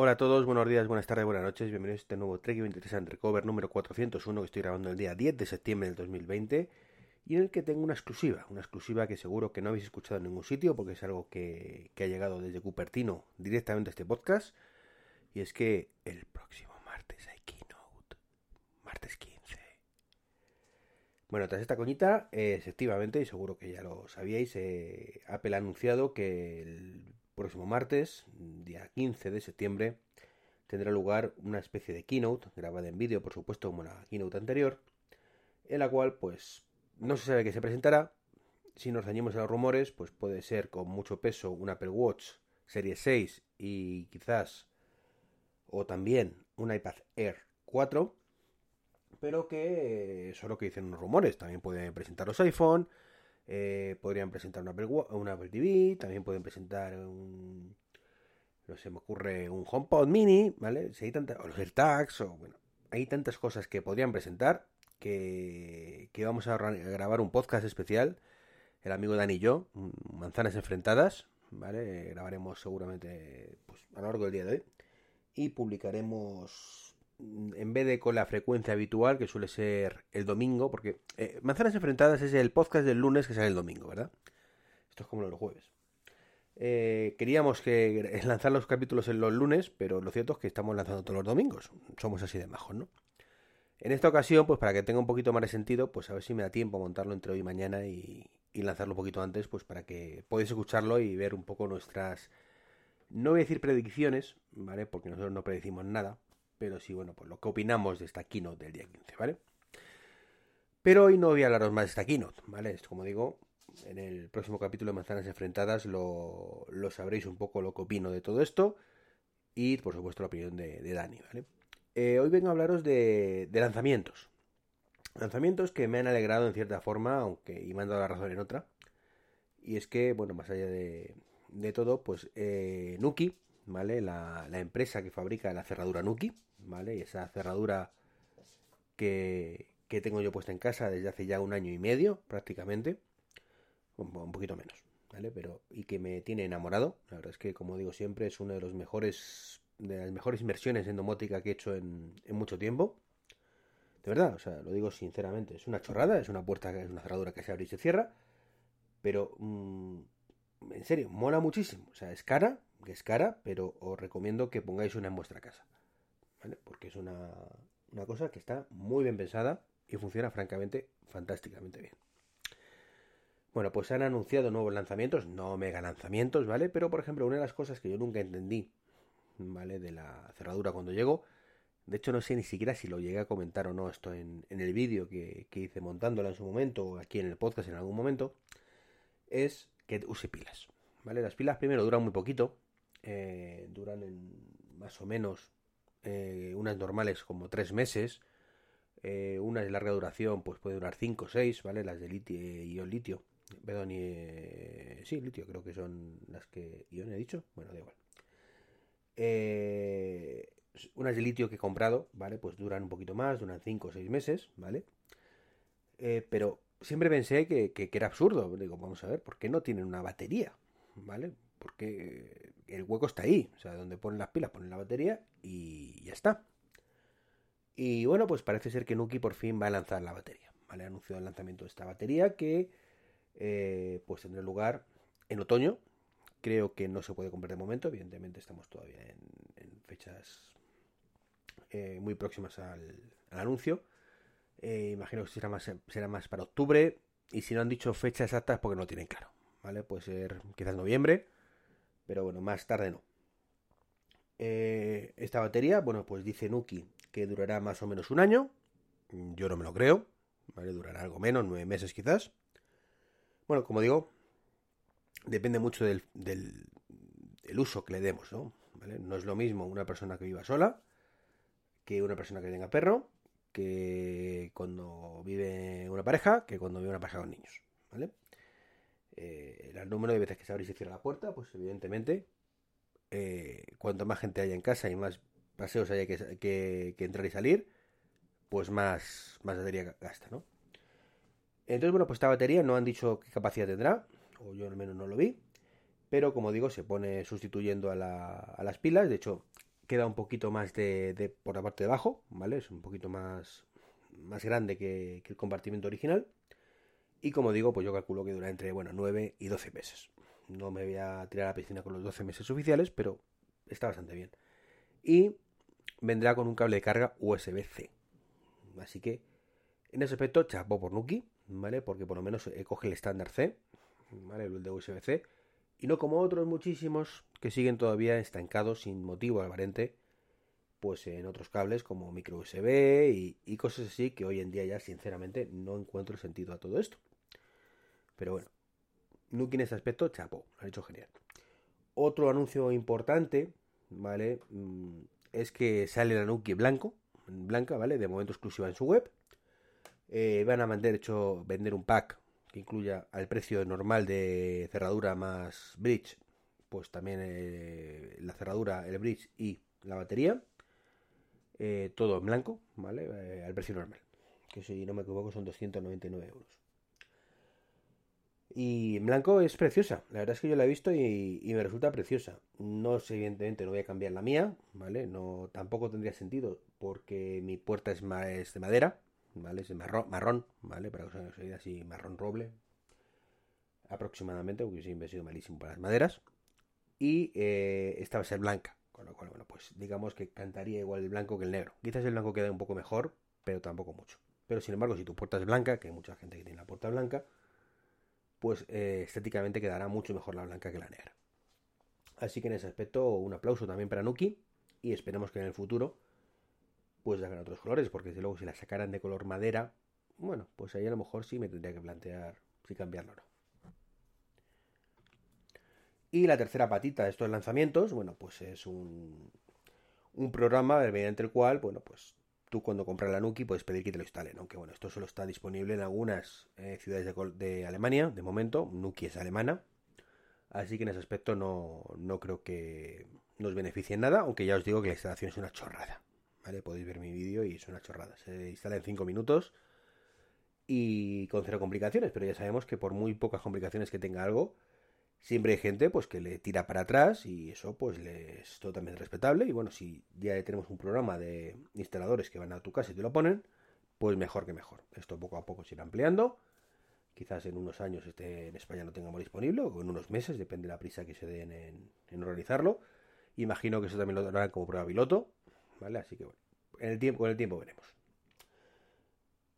Hola a todos, buenos días, buenas tardes, buenas noches, bienvenidos a este nuevo Trek 23 Undercover número 401 que estoy grabando el día 10 de septiembre del 2020 y en el que tengo una exclusiva, una exclusiva que seguro que no habéis escuchado en ningún sitio porque es algo que, ha llegado desde Cupertino directamente a este podcast y es que el próximo martes hay keynote, martes 15. Bueno, tras esta coñita, eh, efectivamente, y seguro que ya lo sabíais, eh, Apple ha anunciado que el próximo martes, día 15 de septiembre, tendrá lugar una especie de keynote, grabada en vídeo, por supuesto, como la keynote anterior, en la cual, pues, no se sabe qué se presentará. Si nos dañemos a los rumores, pues puede ser con mucho peso un Apple Watch Serie 6 y quizás, o también un iPad Air 4, pero que eso es lo que dicen los rumores. También pueden presentar los iPhone, eh, podrían presentar un Apple, una Apple TV, también pueden presentar un, no se me ocurre, un HomePod Mini, ¿vale? Si hay tantas, o los AirTags, o bueno, hay tantas cosas que podrían presentar que, que vamos a grabar un podcast especial, el amigo Dani y yo, manzanas enfrentadas, ¿vale? Grabaremos seguramente pues, a lo largo del día de hoy y publicaremos en vez de con la frecuencia habitual, que suele ser el domingo, porque eh, Manzanas Enfrentadas es el podcast del lunes que sale el domingo, ¿verdad? Esto es como los jueves. Eh, queríamos que lanzar los capítulos en los lunes, pero lo cierto es que estamos lanzando todos los domingos. Somos así de majos, ¿no? En esta ocasión, pues para que tenga un poquito más de sentido, pues a ver si me da tiempo a montarlo entre hoy y mañana y, y lanzarlo un poquito antes, pues para que podáis escucharlo y ver un poco nuestras, no voy a decir predicciones, ¿vale? Porque nosotros no predecimos nada, pero sí, bueno, pues lo que opinamos de esta keynote del día 15, ¿vale? Pero hoy no voy a hablaros más de esta keynote, ¿vale? Es como digo, en el próximo capítulo de Manzanas Enfrentadas lo, lo sabréis un poco lo que opino de todo esto y, por supuesto, la opinión de, de Dani, ¿vale? Eh, hoy vengo a hablaros de, de, lanzamientos. Lanzamientos que me han alegrado en cierta forma, aunque y me han dado la razón en otra. Y es que, bueno, más allá de, de todo, pues eh, Nuki, ¿vale? La, la, empresa que fabrica la cerradura Nuki, ¿vale? Y esa cerradura que, que, tengo yo puesta en casa desde hace ya un año y medio, prácticamente. Un, poquito menos, ¿vale? Pero, y que me tiene enamorado. La verdad es que, como digo siempre, es una de los mejores, de las mejores inversiones en domótica que he hecho en, en mucho tiempo. De verdad, o sea, lo digo sinceramente. Es una chorrada, es una puerta, es una cerradura que se abre y se cierra. Pero, mmm, en serio, mola muchísimo. O sea, es cara, es cara, pero os recomiendo que pongáis una en vuestra casa. Porque es una, una cosa que está muy bien pensada y funciona francamente fantásticamente bien. Bueno, pues han anunciado nuevos lanzamientos, no mega lanzamientos, ¿vale? Pero por ejemplo, una de las cosas que yo nunca entendí, ¿vale? De la cerradura cuando llego, de hecho no sé ni siquiera si lo llegué a comentar o no esto en, en el vídeo que, que, hice montándola en su momento o aquí en el podcast en algún momento, es que use pilas, ¿vale? Las pilas primero duran muy poquito, eh, duran en más o menos eh, unas normales como 3 meses, eh, una de larga duración pues puede durar 5 o 6, ¿vale? Las de litio, ion litio, perdón, y, sí, litio creo que son las que ion he dicho, bueno, da igual. unas de litio que he comprado, ¿vale? Pues duran un poquito más, duran 5 o 6 meses, ¿vale? pero siempre pensé que, era absurdo. Digo, vamos a ver, ¿por qué no tienen una batería? ¿Vale? Porque el hueco está ahí. O sea, donde ponen las pilas, ponen la batería y ya está. Y bueno, pues parece ser que Nuki por fin va a lanzar la batería. ¿Vale? Ha anunciado el lanzamiento de esta batería que eh, pues tendrá lugar en otoño. Creo que no se puede comprar de momento. Evidentemente estamos todavía en, fechas eh, muy próximas al, al anuncio. Eh, imagino que será más, será más para octubre. Y si no han dicho fecha exacta es porque no tienen claro. ¿Vale? Puede ser quizás noviembre. Pero bueno, más tarde no. Eh, esta batería, bueno, pues dice Nuki que durará más o menos un año. Yo no me lo creo. ¿Vale? Durará algo menos, nueve meses quizás. Bueno, como digo, depende mucho del, del, del uso que le demos, ¿no? ¿Vale? No es lo mismo una persona que viva sola que una persona que tenga perro que cuando vive una pareja que cuando vive una pareja con niños, ¿vale? Eh, el número de veces que se abre y se cierra la puerta, pues evidentemente, eh, cuanto más gente haya en casa y más paseos haya que, que, que, entrar y salir, pues más, más batería gasta, ¿no? Entonces, bueno, pues esta batería no han dicho qué capacidad tendrá, o yo al menos no lo vi, pero como digo, se pone sustituyendo a, la, a las pilas, de hecho, queda un poquito más de, por la parte de abajo, ¿vale? Es un poquito más, más grande que, el compartimiento original. Y como digo, pues yo calculo que dura entre, bueno, 9 y 12 meses. No me voy a tirar a la piscina con los 12 meses oficiales, pero está bastante bien. Y vendrá con un cable de carga USB-C. Así que, en ese aspecto, chapo por Nuki, ¿vale? Porque por lo menos eh, coge el estándar C, ¿vale? El de USB-C y no como otros muchísimos que siguen todavía estancados sin motivo aparente, pues en otros cables como micro USB y, cosas así que hoy en día ya sinceramente no encuentro sentido a todo esto. Pero bueno, Nuki en ese aspecto, chapo, lo ha hecho genial. Otro anuncio importante, ¿vale? Mm, es que sale la Nuki blanco, blanca, ¿vale? De momento exclusiva en su web. Eh, van a mandar hecho vender un pack que incluya al precio normal de cerradura más bridge, pues también eh, la cerradura, el bridge y la batería. Eh, todo en blanco, ¿vale? Al precio normal. Que si no me equivoco son 299 euros. Y en blanco es preciosa. La verdad es que yo la he visto y, me resulta preciosa. No sé, evidentemente, no voy a cambiar la mía, ¿vale? No, tampoco tendría sentido porque mi puerta es, de madera. ¿vale? Es marrón, marrón, ¿vale? Para que os así, marrón roble, aproximadamente, porque siempre he sido malísimo para las maderas. Y eh, esta va a ser blanca, con lo cual, bueno, pues digamos que cantaría igual el blanco que el negro. Quizás el blanco quede un poco mejor, pero tampoco mucho. Pero sin embargo, si tu puerta es blanca, que hay mucha gente que tiene la puerta blanca, pues eh, estéticamente quedará mucho mejor la blanca que la negra. Así que en ese aspecto, un aplauso también para Nuki y esperemos que en el futuro pues hagan otros colores, porque desde luego si la sacaran de color madera, bueno, pues ahí a lo mejor sí me tendría que plantear si cambiarlo o no. Y la tercera patita de estos lanzamientos, bueno, pues es un, un programa mediante el cual, bueno, pues tú cuando compras la Nuki puedes pedir que te lo instalen, aunque bueno, esto solo está disponible en algunas eh, ciudades de, Alemania, de momento, Nuki es alemana, así que en ese aspecto no, no creo que nos beneficie en nada, aunque ya os digo que la instalación es una chorrada. Podéis ver mi vídeo y es una chorrada. Se instala en 5 minutos y con cero complicaciones, pero ya sabemos que por muy pocas complicaciones que tenga algo, siempre hay gente pues que le tira para atrás y eso pues es totalmente respetable y bueno, si ya tenemos un programa de instaladores que van a tu casa y te lo ponen, pues mejor que mejor. Esto poco a poco se irá ampliando. Quizás en unos años este en España no tengamos disponible, o en unos meses, depende de la prisa que se den en, en organizarlo. Imagino que eso también lo darán como prueba piloto, ¿vale? Así que bueno, en el tiempo, con el tiempo veremos.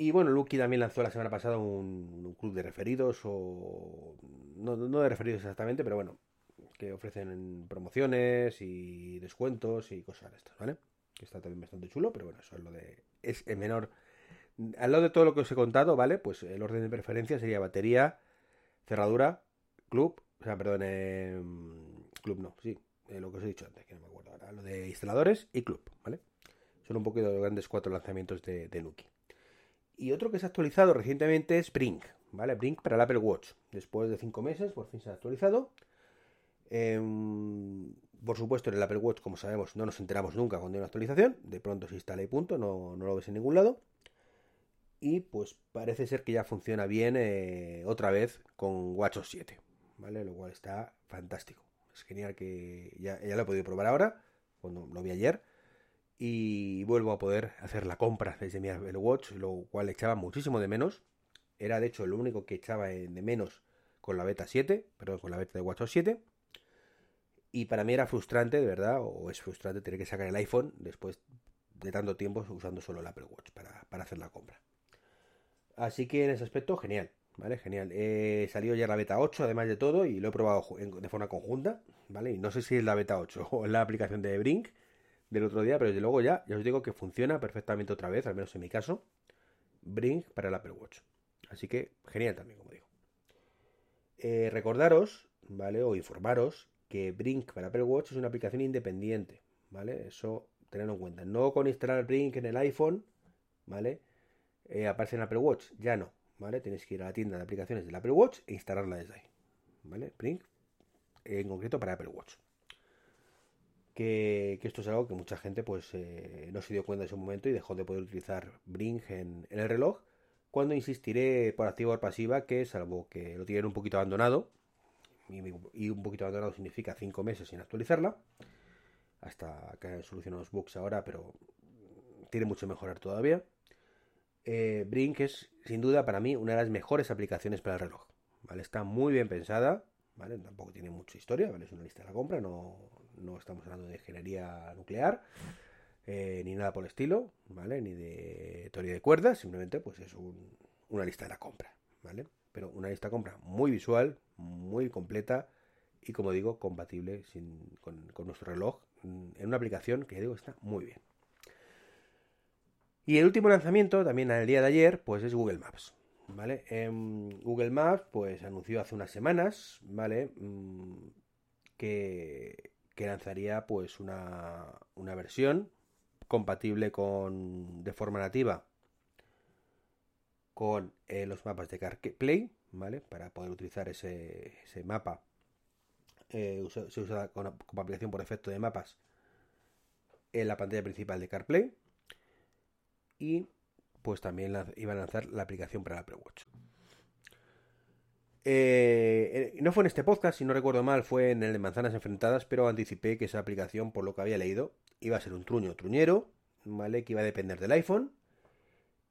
Y bueno, Lucky también lanzó la semana pasada un, club de referidos, o no, de referidos exactamente, pero bueno, que ofrecen promociones y descuentos y cosas de estas, ¿vale? Que está también bastante chulo, pero bueno, eso es lo de. Es el menor. Al lado de todo lo que os he contado, ¿vale? Pues el orden de preferencia sería batería, cerradura, club, o sea, perdón, eh, club no, sí, eh, lo que os he dicho antes, que no me acuerdo ahora, lo de instaladores y club, ¿vale? Son un poquito de los grandes cuatro lanzamientos de, Nuki. Y otro que se ha actualizado recientemente es Brink, ¿vale? Brink para el Apple Watch. Después de cinco meses, por fin se ha actualizado. Em, por supuesto, en el Apple Watch, como sabemos, no nos enteramos nunca cuando hay una actualización. De pronto se instala y punto, no, lo ves en ningún lado. Y pues parece ser que ya funciona bien eh, otra vez con WatchOS 7, ¿vale? Lo cual está fantástico. Es genial que ya, ya lo he podido probar ahora, cuando lo vi ayer y vuelvo a poder hacer la compra desde mi Apple Watch, lo cual echaba muchísimo de menos. Era de hecho lo único que echaba de menos con la beta 7, perdón, con la beta de WatchOS 7. Y para mí era frustrante, de verdad, o es frustrante tener que sacar el iPhone después de tanto tiempo usando solo el Apple Watch para, hacer la compra. Así que en ese aspecto, genial, ¿vale? Genial. He salido ya la beta 8, además de todo, y lo he probado de forma conjunta, ¿vale? Y no sé si es la beta 8 o la aplicación de Brink, del otro día, pero desde luego ya, ya os digo que funciona perfectamente otra vez, al menos en mi caso, Brink para el Apple Watch. Así que genial también, como digo. Eh, recordaros, ¿vale? O informaros que Brink para Apple Watch es una aplicación independiente, ¿vale? Eso tenedlo en cuenta. No con instalar Brink en el iPhone, ¿vale? Eh, aparece en Apple Watch, ya no, ¿vale? Tenéis que ir a la tienda de aplicaciones del Apple Watch e instalarla desde ahí, ¿vale? Brink en concreto para Apple Watch que, esto es algo que mucha gente pues eh, no se dio cuenta en ese momento y dejó de poder utilizar Brink en, el reloj. Cuando insistiré por activa o pasiva que salvo que lo tienen un poquito abandonado, y, un poquito abandonado significa 5 meses sin actualizarla, hasta que han solucionado los bugs ahora, pero tiene mucho mejorar todavía. Eh, Brink es sin duda para mí una de las mejores aplicaciones para el reloj. ¿vale? Está muy bien pensada, ¿vale? tampoco tiene mucha historia, ¿vale? es una lista de la compra, no, no estamos hablando de ingeniería nuclear. Eh, ni nada por el estilo, ¿vale? Ni de teoría de cuerdas, simplemente pues es una lista de la compra, ¿vale? Pero una lista de compra muy visual, muy completa y como digo, compatible con, nuestro reloj en una aplicación que digo está muy bien. Y el último lanzamiento, también al día de ayer, pues es Google Maps. ¿Vale? Google Maps, pues anunció hace unas semanas, ¿vale? Mm, que, que lanzaría pues una, una versión compatible con de forma nativa con eh, los mapas de CarPlay, ¿vale? Para poder utilizar ese, mapa. Eh, se usa como, aplicación por efecto de mapas en la pantalla principal de CarPlay. Y pues también iba a lanzar la aplicación para el Apple Watch. Eh, no fue en este podcast, si no recuerdo mal, fue en el de Manzanas Enfrentadas, pero anticipé que esa aplicación, por lo que había leído, iba a ser un truño truñero, ¿vale? Que iba a depender del iPhone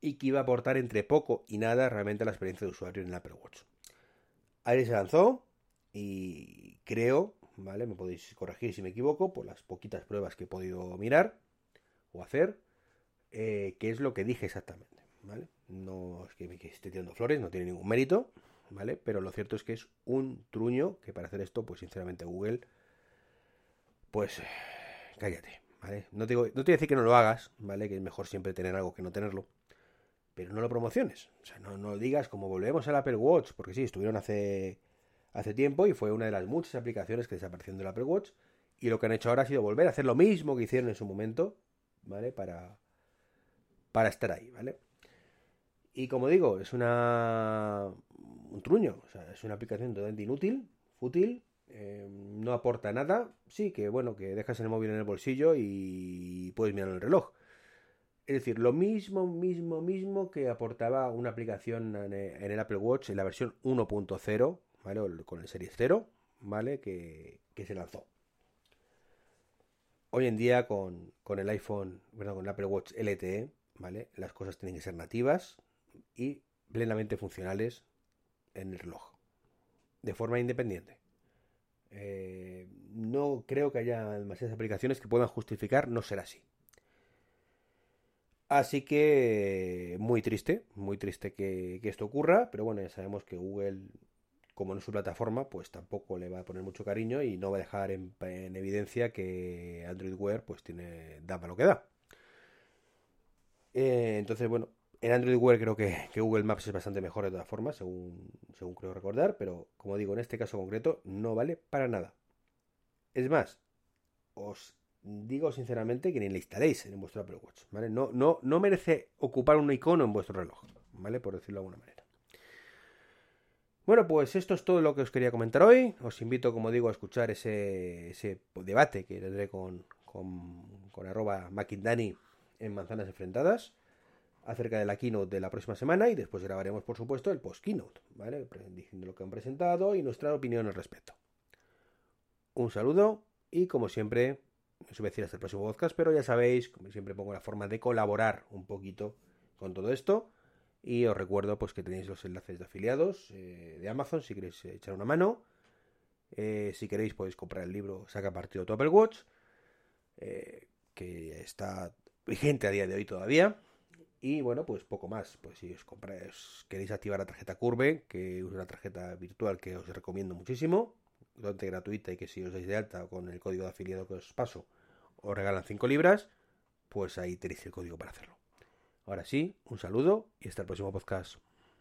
y que iba a aportar entre poco y nada realmente a la experiencia de usuario en el Apple Watch. Ahí se lanzó y creo, ¿vale? Me podéis corregir si me equivoco por las poquitas pruebas que he podido mirar o hacer, eh, que es lo que dije exactamente, ¿vale? No es que me esté tirando flores, no tiene ningún mérito, ¿vale? Pero lo cierto es que es un truño que para hacer esto, pues sinceramente Google, pues cállate, no te, no te voy a decir que no lo hagas, ¿vale? Que es mejor siempre tener algo que no tenerlo. Pero no lo promociones. O sea, no, no digas como volvemos al Apple Watch, porque sí, estuvieron hace, hace tiempo y fue una de las muchas aplicaciones que desaparecieron del Apple Watch. Y lo que han hecho ahora ha sido volver a hacer lo mismo que hicieron en su momento, ¿vale? Para, para estar ahí, ¿vale? Y como digo, es una un truño, o sea, es una aplicación totalmente inútil, fútil, eh, no aporta nada. Sí, que bueno, que dejas el móvil en el bolsillo y puedes mirar el reloj. Es decir, lo mismo, mismo, mismo que aportaba una aplicación en el Apple Watch en la versión 1.0, ¿vale? Con el Series 0, ¿vale? Que, se lanzó. Hoy en día con, el iPhone, bueno, con el Apple Watch LTE, ¿vale? Las cosas tienen que ser nativas y plenamente funcionales en el reloj. De forma independiente. Eh, no creo que haya demasiadas aplicaciones que puedan justificar no ser así. Así que muy triste, muy triste que, esto ocurra, pero bueno, ya sabemos que Google, como no es su plataforma, pues tampoco le va a poner mucho cariño y no va a dejar en, evidencia que Android Wear pues tiene, da para lo que da. Eh, entonces, bueno, en Android Wear creo que, Google Maps es bastante mejor de todas formas, según, creo recordar, pero como digo, en este caso concreto no vale para nada. Es más, os digo sinceramente que ni la instaléis en vuestro Apple Watch. No, merece ocupar un icono en vuestro reloj, ¿vale? Por decirlo de alguna manera. Bueno, pues esto es todo lo que os quería comentar hoy. Os invito, como digo, a escuchar ese, debate que tendré con, con, arroba en Manzanas Enfrentadas acerca de la keynote de la próxima semana y después grabaremos, por supuesto, el post-keynote, ¿vale? Diciendo lo que han presentado y nuestra opinión al respecto. Un saludo y, como siempre, os voy a decir hasta el próximo podcast, pero ya sabéis, como siempre pongo la forma de colaborar un poquito con todo esto. Y os recuerdo pues que tenéis los enlaces de afiliados eh, de Amazon si queréis echar una mano. Eh, si queréis podéis comprar el libro Saca partido Apple Watch, eh, que está vigente a día de hoy todavía. Y bueno, pues poco más. Pues si os compráis, queréis activar la tarjeta Curve, que es una tarjeta virtual que os recomiendo muchísimo, totalmente gratuita y que si os dais de alta con el código de afiliado que os paso, os regalan 5 libras, pues ahí tenéis el código para hacerlo. Ahora sí, un saludo y hasta el próximo podcast.